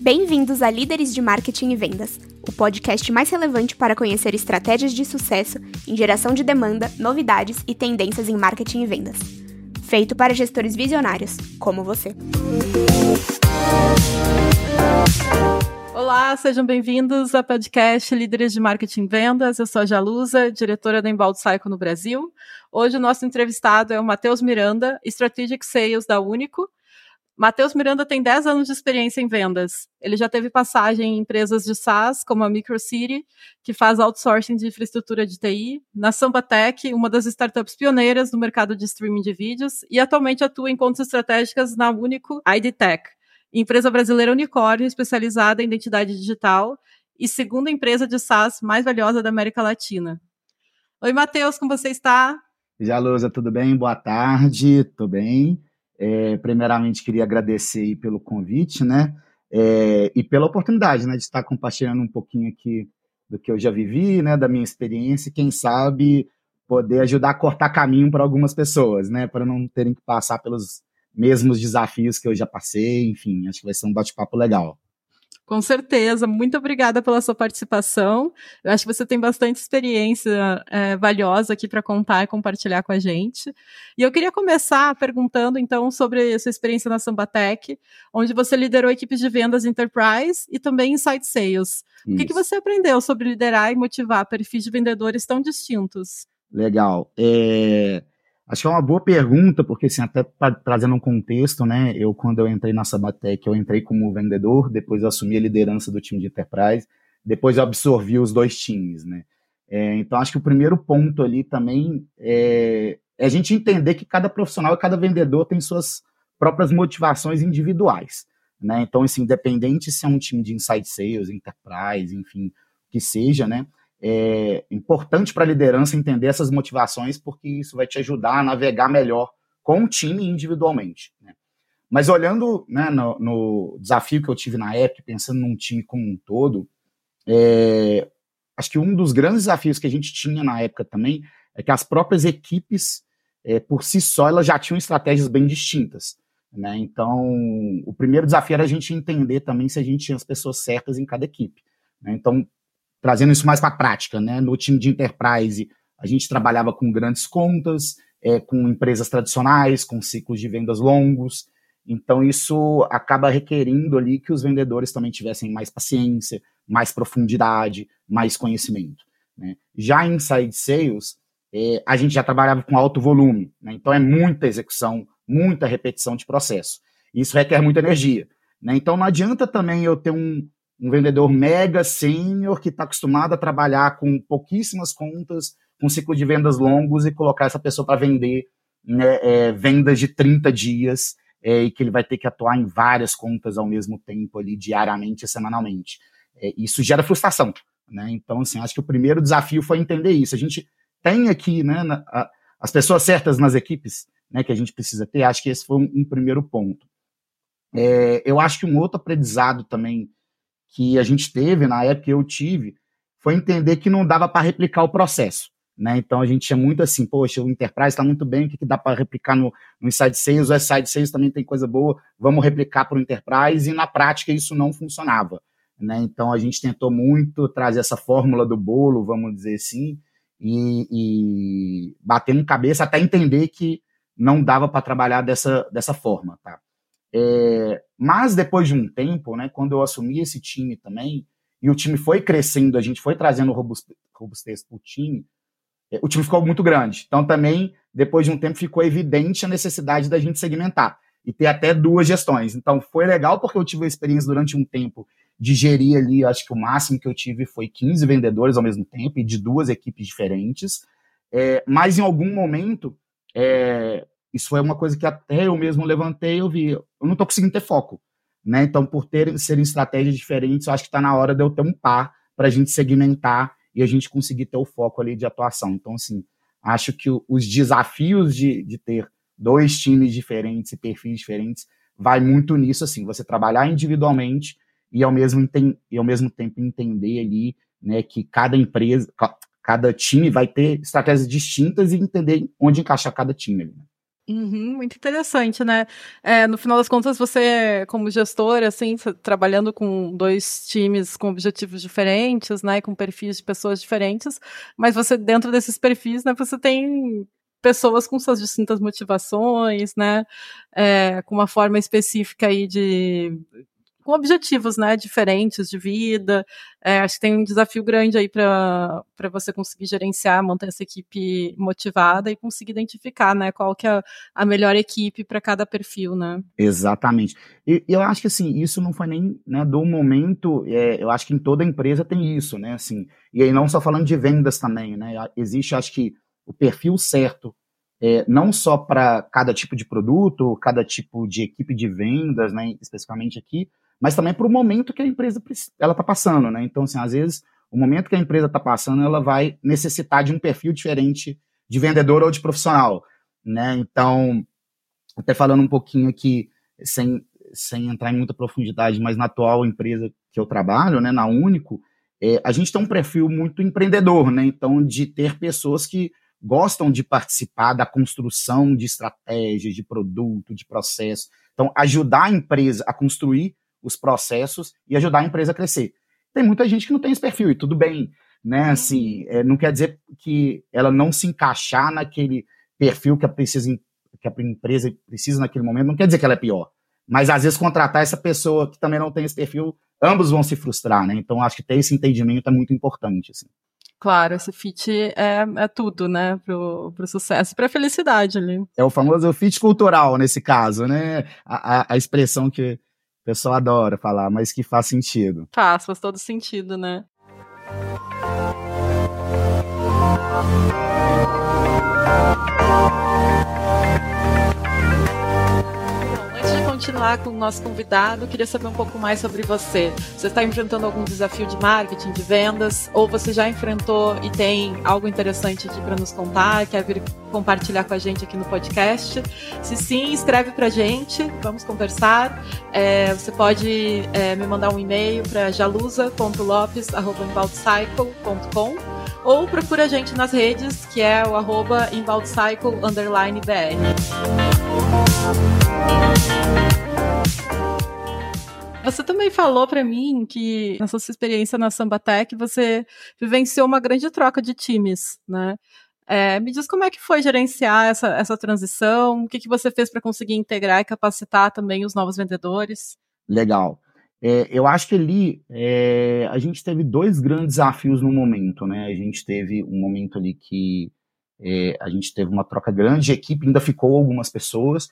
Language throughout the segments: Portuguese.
Bem-vindos a Líderes de Marketing e Vendas, o podcast mais relevante para conhecer estratégias de sucesso em geração de demanda, novidades e tendências em marketing e vendas. Feito para gestores visionários, como você. Olá, sejam bem-vindos ao podcast Líderes de Marketing e Vendas. Eu sou a Jalusa, diretora da Embalde Cycle no Brasil. Hoje o nosso entrevistado é o Matheus Miranda, Strategic Sales da Único, Matheus Miranda tem 10 anos de experiência em vendas. Ele já teve passagem em empresas de SaaS, como a MicroCity, que faz outsourcing de infraestrutura de TI, na Sambatech, uma das startups pioneiras no mercado de streaming de vídeos, e atualmente atua em contas estratégicas na Único IDTech, empresa brasileira unicórnio especializada em identidade digital e segunda empresa de SaaS mais valiosa da América Latina. Oi, Matheus, como você está? Jalusa, tudo bem? Boa tarde, tudo bem? É, primeiramente, queria agradecer pelo convite, né? É, e pela oportunidade, né, de estar compartilhando um pouquinho aqui do que eu já vivi, né, da minha experiência, e quem sabe poder ajudar a cortar caminho para algumas pessoas, né, para não terem que passar pelos mesmos desafios que eu já passei, enfim, acho que vai ser um bate-papo legal. Com certeza, muito obrigada pela sua participação. Eu acho que você tem bastante experiência é, valiosa aqui para contar e compartilhar com a gente. E eu queria começar perguntando, então, sobre a sua experiência na Sambatec, onde você liderou equipes de vendas Enterprise e também Inside Sales. Isso. O que, que você aprendeu sobre liderar e motivar perfis de vendedores tão distintos? Legal. É... Acho que é uma boa pergunta, porque assim, até trazendo um contexto, né? Eu, quando eu entrei na Sabatec, eu entrei como vendedor, depois eu assumi a liderança do time de enterprise, depois eu absorvi os dois times, né? É, então, acho que o primeiro ponto ali também é, é, a gente entender que cada profissional e cada vendedor tem suas próprias motivações individuais, né? Então, assim, independente se é um time de inside sales, enterprise, enfim, que seja, né? É importante para a liderança entender essas motivações, porque isso vai te ajudar a navegar melhor com o time individualmente. Né? Mas olhando né, no, no, desafio que eu tive na época, pensando num time como um todo, é, acho que um dos grandes desafios que a gente tinha na época também é que as próprias equipes, é, por si só, elas já tinham estratégias bem distintas. Né? Então, o primeiro desafio era a gente entender também se a gente tinha as pessoas certas em cada equipe. Né? Então, trazendo isso mais para a prática, né? No time de enterprise, a gente trabalhava com grandes contas, é, com empresas tradicionais, com ciclos de vendas longos. Então, isso acaba requerindo ali que os vendedores também tivessem mais paciência, mais profundidade, mais conhecimento. Né? Já em inside sales, é, a gente já trabalhava com alto volume, né? então é muita execução, muita repetição de processo. Isso requer muita energia. Né? Então, não adianta também eu ter um, um vendedor mega sênior que está acostumado a trabalhar com pouquíssimas contas, com ciclo de vendas longos e colocar essa pessoa para vender né, é, vendas de 30 dias é, e que ele vai ter que atuar em várias contas ao mesmo tempo ali, diariamente e semanalmente. É, isso gera frustração. Né? Então, assim, acho que o primeiro desafio foi entender isso. A gente tem aqui né, na, a, as pessoas certas nas equipes né, que a gente precisa ter, acho que esse foi um, um primeiro ponto. É, eu acho que um outro aprendizado também que a gente teve, na época que eu tive, foi entender que não dava para replicar o processo. Né? Então a gente tinha muito assim, poxa, o Enterprise está muito bem, o que, que dá para replicar no, no Inside Sales? O Inside Sales também tem coisa boa, vamos replicar para o Enterprise, e na prática isso não funcionava. Né? Então a gente tentou muito trazer essa fórmula do bolo, vamos dizer assim, e, e batendo cabeça até entender que não dava para trabalhar dessa, dessa forma. Tá? É, mas depois de um tempo, né, quando eu assumi esse time também, e o time foi crescendo, a gente foi trazendo robustez para o time, é, o time ficou muito grande. Então também, depois de um tempo, ficou evidente a necessidade da gente segmentar e ter até duas gestões. Então foi legal porque eu tive a experiência durante um tempo de gerir ali, acho que o máximo que eu tive foi 15 vendedores ao mesmo tempo e de duas equipes diferentes. É, mas em algum momento, é, isso foi uma coisa que até eu mesmo levantei eu vi, eu não estou conseguindo ter foco. Né? Então, por ter, serem estratégias diferentes, eu acho que está na hora de eu ter um par para a gente segmentar e a gente conseguir ter o foco ali de atuação. Então, assim, acho que os desafios de, de ter dois times diferentes e perfis diferentes vai muito nisso, assim, você trabalhar individualmente e ao mesmo, e ao mesmo tempo entender ali né, que cada empresa, cada time vai ter estratégias distintas e entender onde encaixar cada time. Né? Uhum, muito interessante, né? É, no final das contas, você, como gestor, assim, trabalhando com dois times com objetivos diferentes, né, com perfis de pessoas diferentes, mas você, dentro desses perfis, né, você tem pessoas com suas distintas motivações, né, é, com uma forma específica aí de com objetivos, né, diferentes de vida. É, acho que tem um desafio grande aí para você conseguir gerenciar, manter essa equipe motivada e conseguir identificar, né, qual que é a melhor equipe para cada perfil, né? Exatamente. E eu acho que assim isso não foi nem né, do momento. É, eu acho que em toda empresa tem isso, né? Assim, e aí não só falando de vendas também, né? Existe, acho que o perfil certo é, não só para cada tipo de produto, cada tipo de equipe de vendas, né, especificamente aqui, mas também para o momento que a empresa ela está passando, né? Então, assim, às vezes, o momento que a empresa está passando, ela vai necessitar de um perfil diferente de vendedor ou de profissional, né? Então, até falando um pouquinho aqui, sem, sem entrar em muita profundidade, mas na atual empresa que eu trabalho, né, na Único, é, a gente tem um perfil muito empreendedor, né? Então, de ter pessoas que gostam de participar da construção de estratégias, de produto, de processo. Então, ajudar a empresa a construir os processos e ajudar a empresa a crescer. Tem muita gente que não tem esse perfil, e tudo bem, né? Uhum. Assim, é, não quer dizer que ela não se encaixar naquele perfil que a, precisa, que a empresa precisa naquele momento, não quer dizer que ela é pior. Mas às vezes contratar essa pessoa que também não tem esse perfil, ambos vão se frustrar, né? Então acho que ter esse entendimento é muito importante. Assim. Claro, esse fit é, é tudo, né, pro, pro sucesso e pra felicidade ali. É o famoso fit cultural nesse caso, né? A, a, a expressão que pessoal adora falar, mas que faz sentido. Faz, faz todo sentido, né? Continuar com o nosso convidado, queria saber um pouco mais sobre você. Você está enfrentando algum desafio de marketing, de vendas, ou você já enfrentou e tem algo interessante para nos contar, quer vir compartilhar com a gente aqui no podcast? Se sim, escreve para a gente, vamos conversar. É, você pode é, me mandar um e-mail para jalusa.lopes.com ou procura a gente nas redes, que é o arroba BR. Você também falou para mim que na sua experiência na Sambatec você vivenciou uma grande troca de times, né? É, me diz como é que foi gerenciar essa, essa transição, o que, que você fez para conseguir integrar e capacitar também os novos vendedores? Legal. É, eu acho que ali é, a gente teve dois grandes desafios no momento, né? A gente teve um momento ali que é, a gente teve uma troca grande, a equipe ainda ficou algumas pessoas,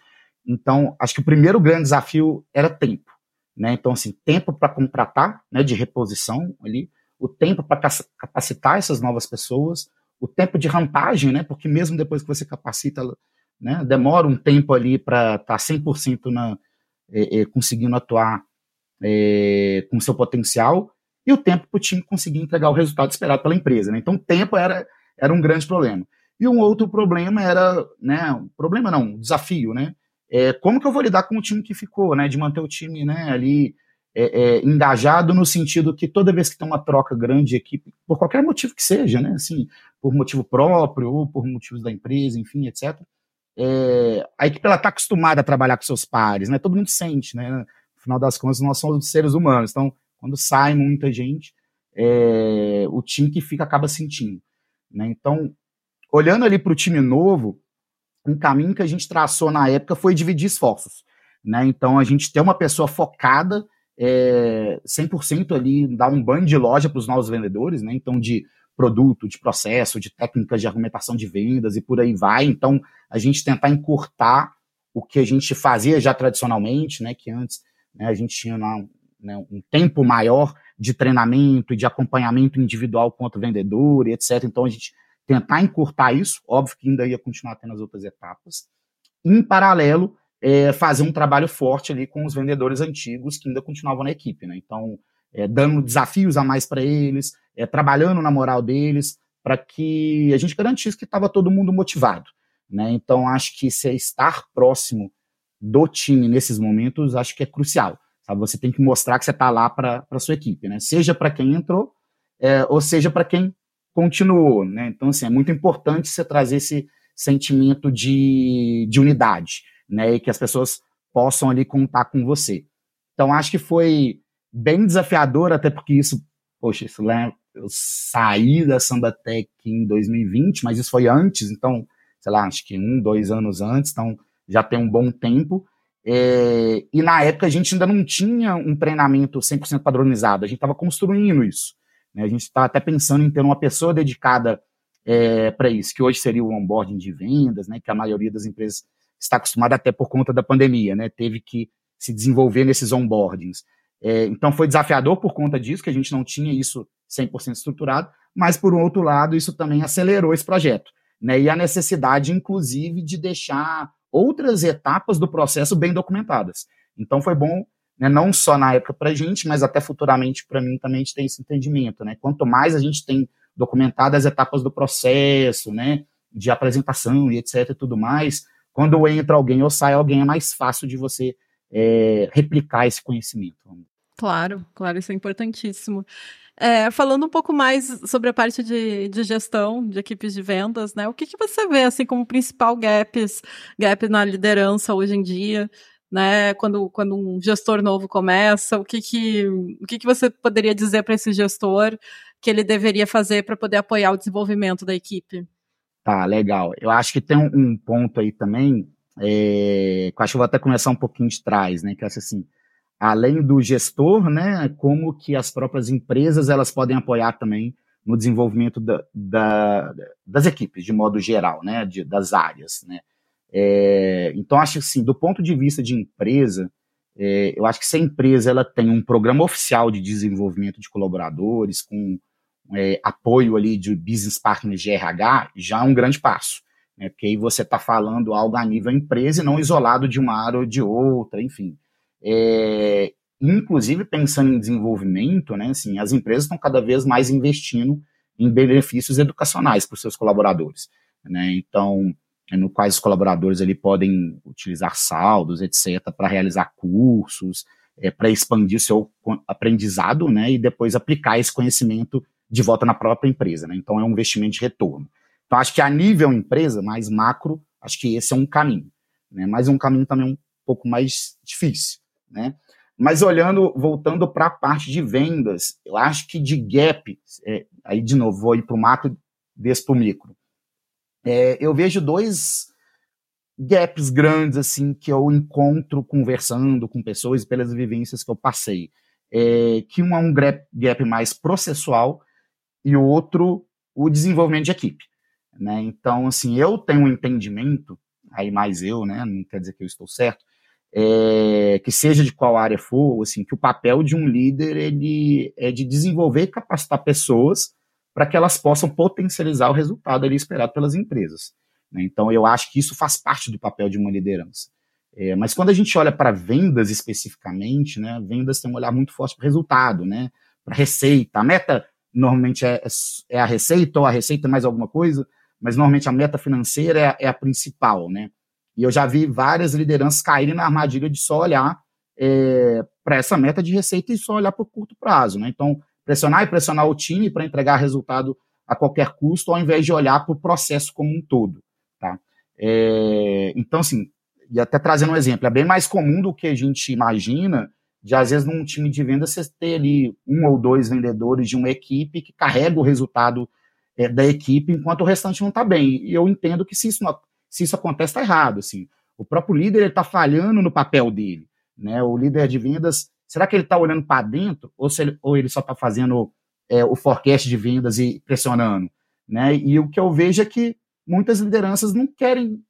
então acho que o primeiro grande desafio era tempo. Né? Então, assim, tempo para contratar, né, de reposição ali, o tempo para capacitar essas novas pessoas, o tempo de rampagem, né, porque mesmo depois que você capacita, né, demora um tempo ali para estar tá 100% na, é, é, conseguindo atuar é, com seu potencial, e o tempo para o time conseguir entregar o resultado esperado pela empresa. Né? Então, o tempo era, era um grande problema. E um outro problema era, né, problema não, um desafio, né, é, como que eu vou lidar com o time que ficou, né? De manter o time né, ali é, é, engajado no sentido que toda vez que tem uma troca grande de equipe, por qualquer motivo que seja, né? Assim, por motivo próprio ou por motivos da empresa, enfim, etc. É, a equipe ela está acostumada a trabalhar com seus pares, né? Todo mundo sente, né? No final das contas, nós somos seres humanos. Então, quando sai muita gente, é, o time que fica acaba sentindo. Né? Então, olhando ali para o time novo, um caminho que a gente traçou na época foi dividir esforços. Né? Então, a gente ter uma pessoa focada é, 100% ali, dar um banho de loja para os novos vendedores, né? então de produto, de processo, de técnicas de argumentação de vendas e por aí vai. Então, a gente tentar encurtar o que a gente fazia já tradicionalmente, né? que antes né, a gente tinha né, um tempo maior de treinamento e de acompanhamento individual com o vendedor e etc. Então, a gente tentar encurtar isso, óbvio que ainda ia continuar tendo as outras etapas. Em paralelo, é, fazer um trabalho forte ali com os vendedores antigos que ainda continuavam na equipe, né? Então, é, dando desafios a mais para eles, é, trabalhando na moral deles, para que a gente garantisse que estava todo mundo motivado, né? Então, acho que se estar próximo do time nesses momentos, acho que é crucial. Sabe? Você tem que mostrar que você está lá para a sua equipe, né? Seja para quem entrou, é, ou seja para quem continuou, né? Então, assim, é muito importante você trazer esse, sentimento de, de unidade, né? E que as pessoas possam ali contar com você. Então, acho que foi bem desafiador, até porque isso, poxa, isso lembra, eu saí da Sambatec em 2020, mas isso foi antes, então, sei lá, acho que um, dois anos antes, então já tem um bom tempo. É, e na época a gente ainda não tinha um treinamento 100% padronizado, a gente estava construindo isso. Né? A gente está até pensando em ter uma pessoa dedicada é, para isso, que hoje seria o onboarding de vendas, né, que a maioria das empresas está acostumada até por conta da pandemia, né, teve que se desenvolver nesses onboardings. É, então foi desafiador por conta disso, que a gente não tinha isso 100% estruturado, mas por um outro lado isso também acelerou esse projeto, né, e a necessidade, inclusive, de deixar outras etapas do processo bem documentadas. Então foi bom, né, não só na época para a gente, mas até futuramente para mim também a gente tem esse entendimento, né, quanto mais a gente tem documentar as etapas do processo, né, de apresentação e etc e tudo mais, quando entra alguém ou sai alguém, é mais fácil de você é, replicar esse conhecimento. Claro, claro, isso é importantíssimo. É, falando um pouco mais sobre a parte de, de gestão de equipes de vendas, né? O que, que você vê assim como principal gaps, gap na liderança hoje em dia, né? Quando, quando um gestor novo começa, o que que, o que, que você poderia dizer para esse gestor que ele deveria fazer para poder apoiar o desenvolvimento da equipe? Tá, legal. Eu acho que tem um, ponto aí também, é, que eu acho que eu vou até começar um pouquinho de trás, né? Que é assim, além do gestor, né? Como que as próprias empresas elas podem apoiar também no desenvolvimento da, da, das equipes, de modo geral, né? De, das áreas, né? É, então, acho assim, do ponto de vista de empresa, é, eu acho que se a empresa ela tem um programa oficial de desenvolvimento de colaboradores, com é, apoio ali de business partners de RH, já é um grande passo. Né? Porque aí você está falando algo a nível empresa e não isolado de uma área ou de outra, enfim. É, inclusive, pensando em desenvolvimento, né, assim, as empresas estão cada vez mais investindo em benefícios educacionais para os seus colaboradores. Né? Então, no quais os colaboradores ali podem utilizar saldos, etc., para realizar cursos, é, para expandir o seu aprendizado, né, e depois aplicar esse conhecimento de volta na própria empresa, né? Então é um investimento de retorno. Então acho que a nível empresa, mais macro, acho que esse é um caminho, né? Mas um caminho também um pouco mais difícil, né? Mas olhando, voltando para a parte de vendas, eu acho que de gap, é, aí de novo, vou ir para o macro, desço para o micro. É, eu vejo dois gaps grandes, assim, que eu encontro conversando com pessoas pelas vivências que eu passei. É, que um é um gap, mais processual e o outro o desenvolvimento de equipe. Né? Então, assim, eu tenho um entendimento, aí mais eu, né, não quer dizer que eu estou certo, é, que seja de qual área for, assim, que o papel de um líder ele é de desenvolver e capacitar pessoas para que elas possam potencializar o resultado ali esperado pelas empresas. Né? Então, eu acho que isso faz parte do papel de uma liderança. É, mas quando a gente olha para vendas especificamente, né, vendas tem um olhar muito forte para resultado, né, para receita. A meta normalmente é, é, a receita ou a receita mais alguma coisa, mas normalmente a meta financeira é, é a principal, né? E eu já vi várias lideranças caírem na armadilha de só olhar é, para essa meta de receita e só olhar para o curto prazo, né? Então, pressionar e pressionar o time para entregar resultado a qualquer custo, ao invés de olhar para o processo como um todo, tá? É, então, assim, e até trazendo um exemplo, é bem mais comum do que a gente imagina de às vezes num time de venda você ter ali um ou dois vendedores de uma equipe que carrega o resultado é, da equipe enquanto o restante não está bem. E eu entendo que se isso, não, se isso acontece, está errado. Assim. O próprio líder está falhando no papel dele. Né? O líder de vendas, será que ele está olhando para dentro ou, ele, ou ele só está fazendo é, o forecast de vendas e pressionando? Né? E o que eu vejo é que muitas lideranças não querem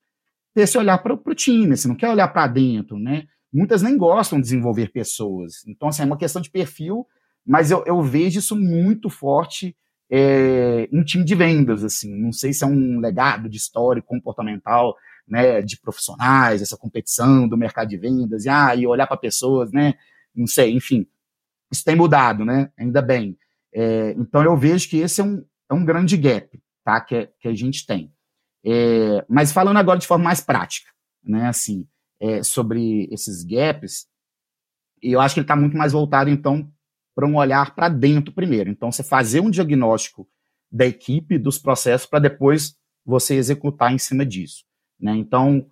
ter esse olhar para o time, assim, não quer olhar para dentro, né? muitas nem gostam de desenvolver pessoas. Então, assim, é uma questão de perfil, mas eu, eu vejo isso muito forte é, em time de vendas, assim. Não sei se é um legado de história comportamental, né, de profissionais, essa competição do mercado de vendas, e, ah, e olhar para pessoas, né, não sei, enfim. Isso tem mudado, né, ainda bem. É, então, eu vejo que esse é um, é um grande gap, tá, que, que a gente tem. É, mas falando agora de forma mais prática, né, assim, é, sobre esses gaps, eu acho que ele está muito mais voltado, então, para um olhar para dentro primeiro. Então, você fazer um diagnóstico da equipe, dos processos, para depois você executar em cima disso. Né? Então,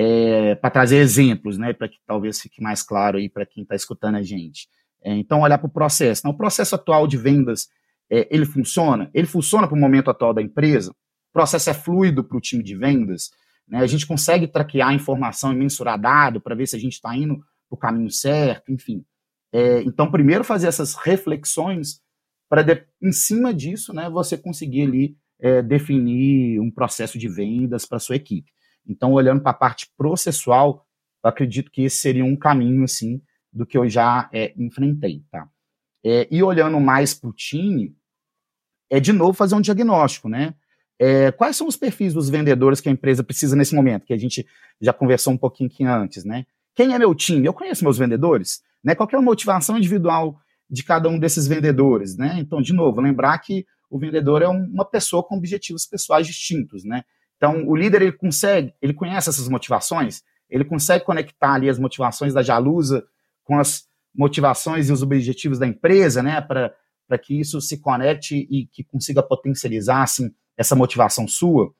é, para trazer exemplos, né, para que talvez fique mais claro aí para quem está escutando a gente. É, então, olhar para o processo. Então, o processo atual de vendas, é, ele funciona? Ele funciona para o momento atual da empresa? O processo é fluido para o time de vendas? Né? A gente consegue traquear informação e mensurar dado para ver se a gente está indo para o caminho certo, enfim. É, então, primeiro fazer essas reflexões para, em cima disso, né, você conseguir ali é, definir um processo de vendas para sua equipe. Então, olhando para a parte processual, eu acredito que esse seria um caminho, assim, do que eu já é, enfrentei, tá? É, e olhando mais para o time, é de novo fazer um diagnóstico, né? É, quais são os perfis dos vendedores que a empresa precisa nesse momento? Que a gente já conversou um pouquinho aqui antes, né? Quem é meu time? Eu conheço meus vendedores, né? Qual é a motivação individual de cada um desses vendedores, né? Então, de novo, lembrar que o vendedor é uma pessoa com objetivos pessoais distintos, né? Então, o líder ele consegue, ele conhece essas motivações, ele consegue conectar ali as motivações da Jalusa com as motivações e os objetivos da empresa, né? Para que isso se conecte e que consiga potencializar assim, essa motivação sua.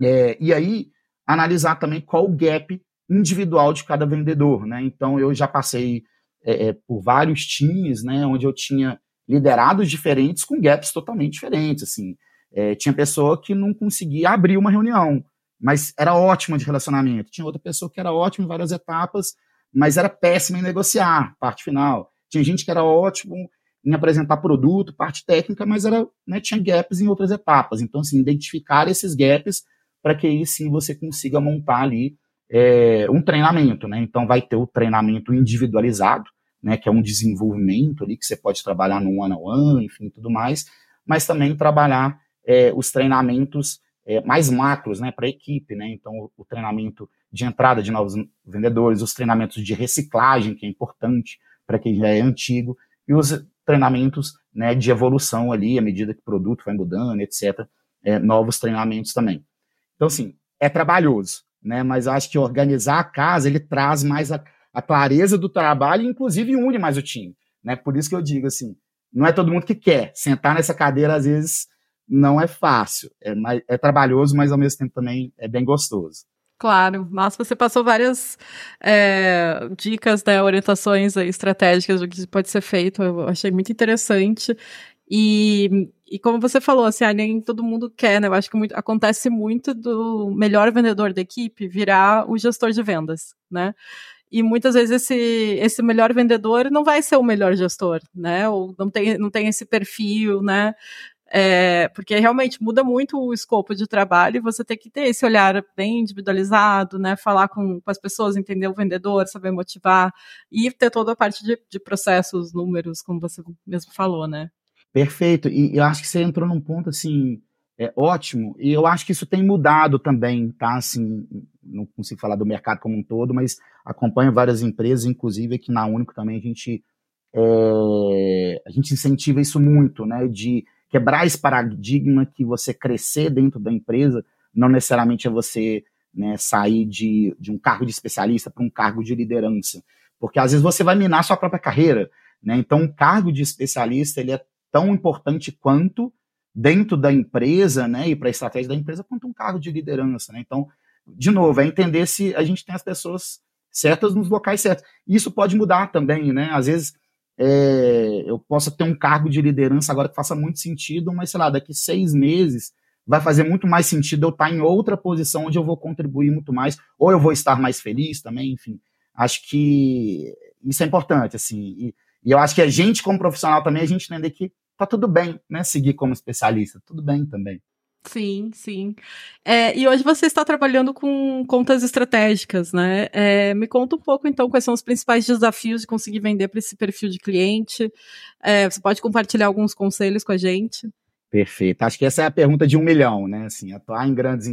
É, e aí, analisar também qual o gap individual de cada vendedor, né? Então, eu já passei é, é, por vários times, né, onde eu tinha liderados diferentes com gaps totalmente diferentes, assim. É, tinha pessoa que não conseguia abrir uma reunião, mas era ótima de relacionamento. Tinha outra pessoa que era ótima em várias etapas, mas era péssima em negociar, parte final. Tinha gente que era ótimo em apresentar produto, parte técnica, mas era, né, tinha gaps em outras etapas. Então, assim, identificar esses gaps para que aí sim você consiga montar ali é, um treinamento, né? Então vai ter o treinamento individualizado, né, que é um desenvolvimento ali que você pode trabalhar no one on one, enfim, tudo mais, mas também trabalhar é, os treinamentos é, mais macros, né, para a equipe, né? Então o, o, treinamento de entrada de novos vendedores, os treinamentos de reciclagem que é importante para quem já é antigo e os treinamentos, né, de evolução ali à medida que o produto vai mudando, etc. É, novos treinamentos também. Então assim é trabalhoso, né? Mas acho que organizar a casa ele traz mais a, a clareza do trabalho e inclusive une mais o time, né? Por isso que eu digo assim, não é todo mundo que quer sentar nessa cadeira às vezes não é fácil, é, é trabalhoso, mas ao mesmo tempo também é bem gostoso. Claro, mas você passou várias é, dicas, né, orientações estratégicas do que pode ser feito, eu achei muito interessante. E, e como você falou, assim, ah, nem todo mundo quer, né? Eu acho que muito, acontece muito do melhor vendedor da equipe virar o gestor de vendas, né? E muitas vezes esse, esse melhor vendedor não vai ser o melhor gestor, né? Ou não tem, não tem esse perfil, né? É, porque realmente muda muito o escopo de trabalho e você tem que ter esse olhar bem individualizado, né? Falar com, com as pessoas, entender o vendedor, saber motivar e ter toda a parte de, de processos, números, como você mesmo falou, né? Perfeito. E eu acho que você entrou num ponto assim é ótimo. E eu acho que isso tem mudado também, tá? Assim, não consigo falar do mercado como um todo, mas acompanho várias empresas, inclusive aqui na Único também a gente é, a gente incentiva isso muito, né? De quebrar esse paradigma que você crescer dentro da empresa não necessariamente é você né, sair de, de um cargo de especialista para um cargo de liderança, porque às vezes você vai minar sua própria carreira, né? Então, um cargo de especialista ele é tão importante quanto dentro da empresa, né, e para a estratégia da empresa, quanto um cargo de liderança, né? Então, de novo, é entender se a gente tem as pessoas certas nos locais certos. Isso pode mudar também, né? Às vezes é, eu posso ter um cargo de liderança agora que faça muito sentido, mas sei lá, daqui seis meses vai fazer muito mais sentido eu estar em outra posição onde eu vou contribuir muito mais, ou eu vou estar mais feliz também, enfim. Acho que isso é importante, assim. E, e eu acho que a gente, como profissional também, a gente entender que tá tudo bem, né? Seguir como especialista, tudo bem também. Sim, sim. É, e hoje você está trabalhando com contas estratégicas, né? É, me conta um pouco, então, quais são os principais desafios de conseguir vender para esse perfil de cliente. É, você pode compartilhar alguns conselhos com a gente? Perfeito. Acho que essa é a pergunta de um milhão, né? Assim, atuar em grandes,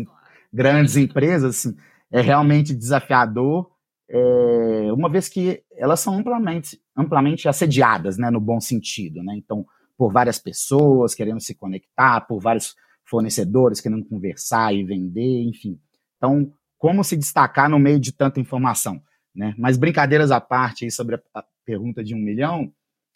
grandes empresas assim, é realmente desafiador, é, uma vez que elas são amplamente, amplamente assediadas, né, no bom sentido, né? Então, por várias pessoas querendo se conectar, por vários fornecedores querendo conversar e vender, enfim. Então, como se destacar no meio de tanta informação? Né? Mas brincadeiras à parte sobre a, pergunta de um milhão,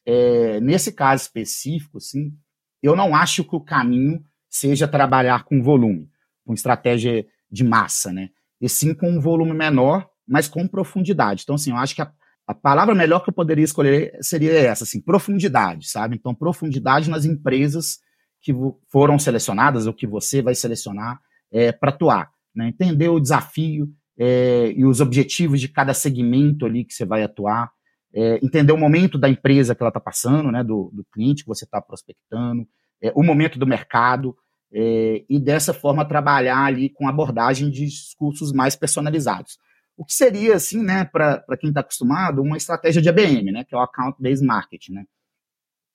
é, nesse caso específico, sim, eu não acho que o caminho seja trabalhar com volume. com estratégia de massa, né? E sim com um volume menor, mas com profundidade. Então, assim, eu acho que a, a palavra melhor que eu poderia escolher seria essa, assim, profundidade, sabe? Então, profundidade nas empresas que foram selecionadas ou que você vai selecionar é, para atuar. Né? Entender o desafio é, e os objetivos de cada segmento ali que você vai atuar, é, entender o momento da empresa que ela está passando, né, do, do, cliente que você está prospectando, é, o momento do mercado, é, e dessa forma trabalhar ali com abordagem de discursos mais personalizados. O que seria, assim, né, para quem está acostumado, uma estratégia de ABM, né, que é o Account Based Marketing, né.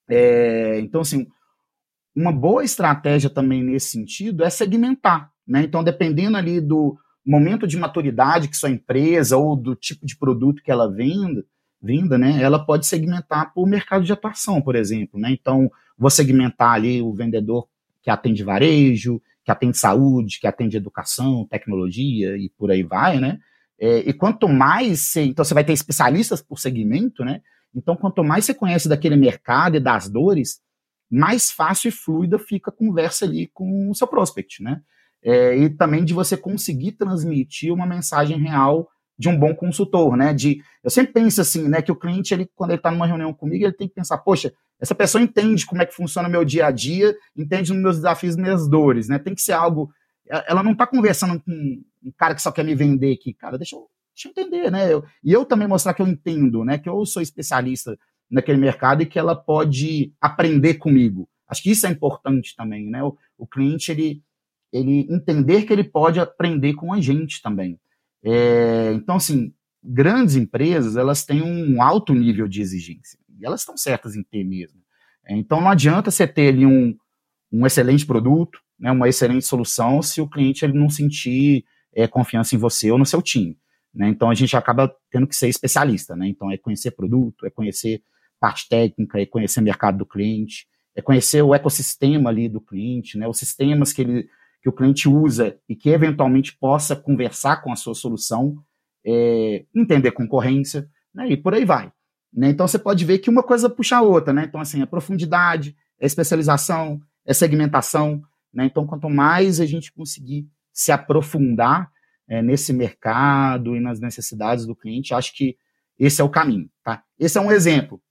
É, então, assim, uma boa estratégia também nesse sentido é segmentar, né? Então, dependendo ali do momento de maturidade que sua empresa ou do tipo de produto que ela venda, vinda, né? Ela pode segmentar por mercado de atuação, por exemplo, né? Então, vou segmentar ali o vendedor que atende varejo, que atende saúde, que atende educação, tecnologia e por aí vai, né? É, e quanto mais você, então você vai ter especialistas por segmento, né? Então, quanto mais você conhece daquele mercado e das dores, mais fácil e fluida fica a conversa ali com o seu prospect, né? É, e também de você conseguir transmitir uma mensagem real de um bom consultor, né? De, eu sempre penso assim, né? Que o cliente, ele, quando ele está numa reunião comigo, ele tem que pensar, poxa, essa pessoa entende como é que funciona o meu dia a dia, entende os meus desafios, minhas dores, né? Tem que ser algo. Ela não está conversando com um cara que só quer me vender aqui, cara. Deixa eu, deixa eu entender, né? Eu, e eu também mostrar que eu entendo, né? Que eu sou especialista naquele mercado e que ela pode aprender comigo. Acho que isso é importante também, né? O, o cliente ele, ele entender que ele pode aprender com a gente também. É, então, assim, grandes empresas elas têm um alto nível de exigência e elas estão certas em ter mesmo. É, então, não adianta você ter ali um, um excelente produto, né, uma excelente solução, se o cliente ele não sentir é, confiança em você ou no seu time. Né? Então, a gente acaba tendo que ser especialista. Né? Então, é conhecer produto, é conhecer parte técnica, é conhecer o mercado do cliente, é conhecer o ecossistema ali do cliente, né, os sistemas que, ele, que o cliente usa e que eventualmente possa conversar com a sua solução, é, entender concorrência, né, e por aí vai. Né? Então você pode ver que uma coisa puxa a outra, né? Então, assim, é profundidade, é especialização, é segmentação, né? Então, quanto mais a gente conseguir se aprofundar é, nesse mercado e nas necessidades do cliente, acho que esse é o caminho, tá? Esse é um exemplo.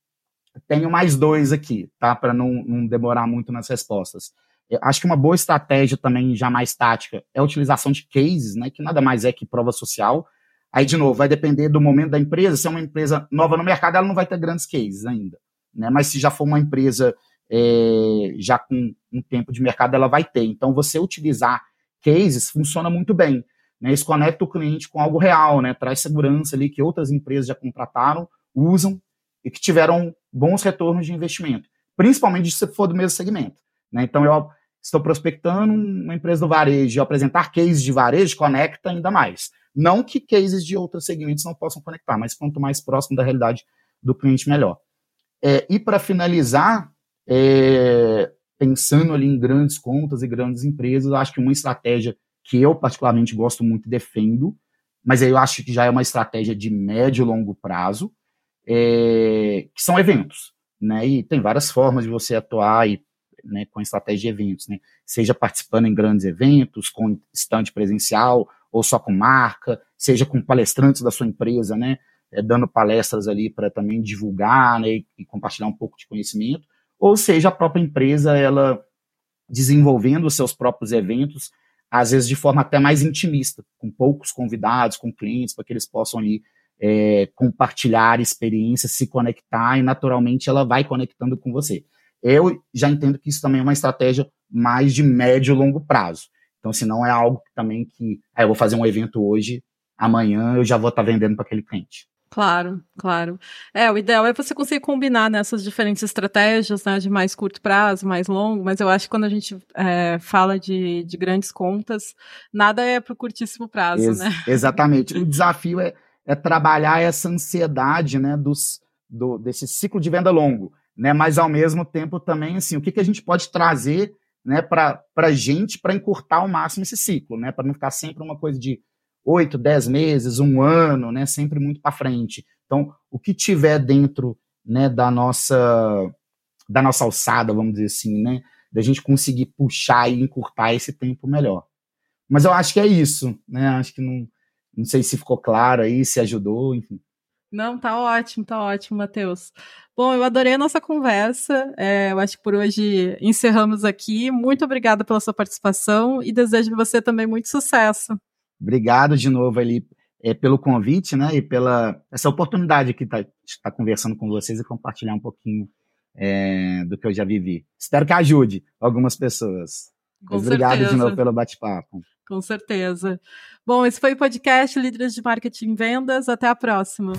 Tenho mais dois aqui, tá? Para não, não demorar muito nas respostas. Eu acho que uma boa estratégia também, já mais tática, é a utilização de cases, né? Que nada mais é que prova social. Aí, de novo, vai depender do momento da empresa. Se é uma empresa nova no mercado, ela não vai ter grandes cases ainda. Né? Mas se já for uma empresa é, já com um tempo de mercado, ela vai ter. Então, você utilizar cases funciona muito bem. Né? Isso conecta o cliente com algo real, né? traz segurança ali que outras empresas já contrataram, usam e que tiveram bons retornos de investimento, principalmente se for do mesmo segmento. Né? Então, eu estou prospectando uma empresa do varejo apresentar cases de varejo conecta ainda mais. Não que cases de outros segmentos não possam conectar, mas quanto mais próximo da realidade do cliente, melhor. É, e para finalizar, é, pensando ali em grandes contas e grandes empresas, acho que uma estratégia que eu particularmente gosto muito e defendo, mas eu acho que já é uma estratégia de médio e longo prazo, é, que são eventos, né? E tem várias formas de você atuar e, né, com estratégia de eventos, né? Seja participando em grandes eventos, com estande presencial, ou só com marca, seja com palestrantes da sua empresa, né? É, dando palestras ali para também divulgar né, e, e compartilhar um pouco de conhecimento, ou seja, a própria empresa ela desenvolvendo os seus próprios eventos, às vezes de forma até mais intimista, com poucos convidados, com clientes, para que eles possam ali é, compartilhar experiências, se conectar e naturalmente ela vai conectando com você. Eu já entendo que isso também é uma estratégia mais de médio e longo prazo. Então, se não é algo também que, ah, eu vou fazer um evento hoje, amanhã eu já vou estar tá vendendo para aquele cliente. Claro, claro. É, o ideal é você conseguir combinar nessas diferentes estratégias, né, de mais curto prazo, mais longo, mas eu acho que quando a gente é, fala de, de grandes contas, nada é para o curtíssimo prazo, Ex né? Exatamente. O desafio é, é trabalhar essa ansiedade, né, dos, do, desse ciclo de venda longo, né, mas ao mesmo tempo também, assim, o que, que a gente pode trazer, né, para a gente para encurtar ao máximo esse ciclo, né, para não ficar sempre uma coisa de oito, dez meses, um ano, né, sempre muito para frente. Então, o que tiver dentro, né, da nossa da nossa alçada, vamos dizer assim, né, da gente conseguir puxar e encurtar esse tempo melhor. Mas eu acho que é isso, né? Acho que não, não sei se ficou claro aí, se ajudou, enfim. Não, tá ótimo, tá ótimo, Matheus. Bom, eu adorei a nossa conversa. É, eu acho que por hoje encerramos aqui. Muito obrigada pela sua participação e desejo você também muito sucesso. Obrigado de novo ali é, pelo convite, né? E pela essa oportunidade aqui de estar tá conversando com vocês e compartilhar um pouquinho é, do que eu já vivi. Espero que ajude algumas pessoas. Com obrigado certeza. de novo pelo bate-papo. Com certeza. Bom, esse foi o podcast Líderes de Marketing e Vendas. Até a próxima.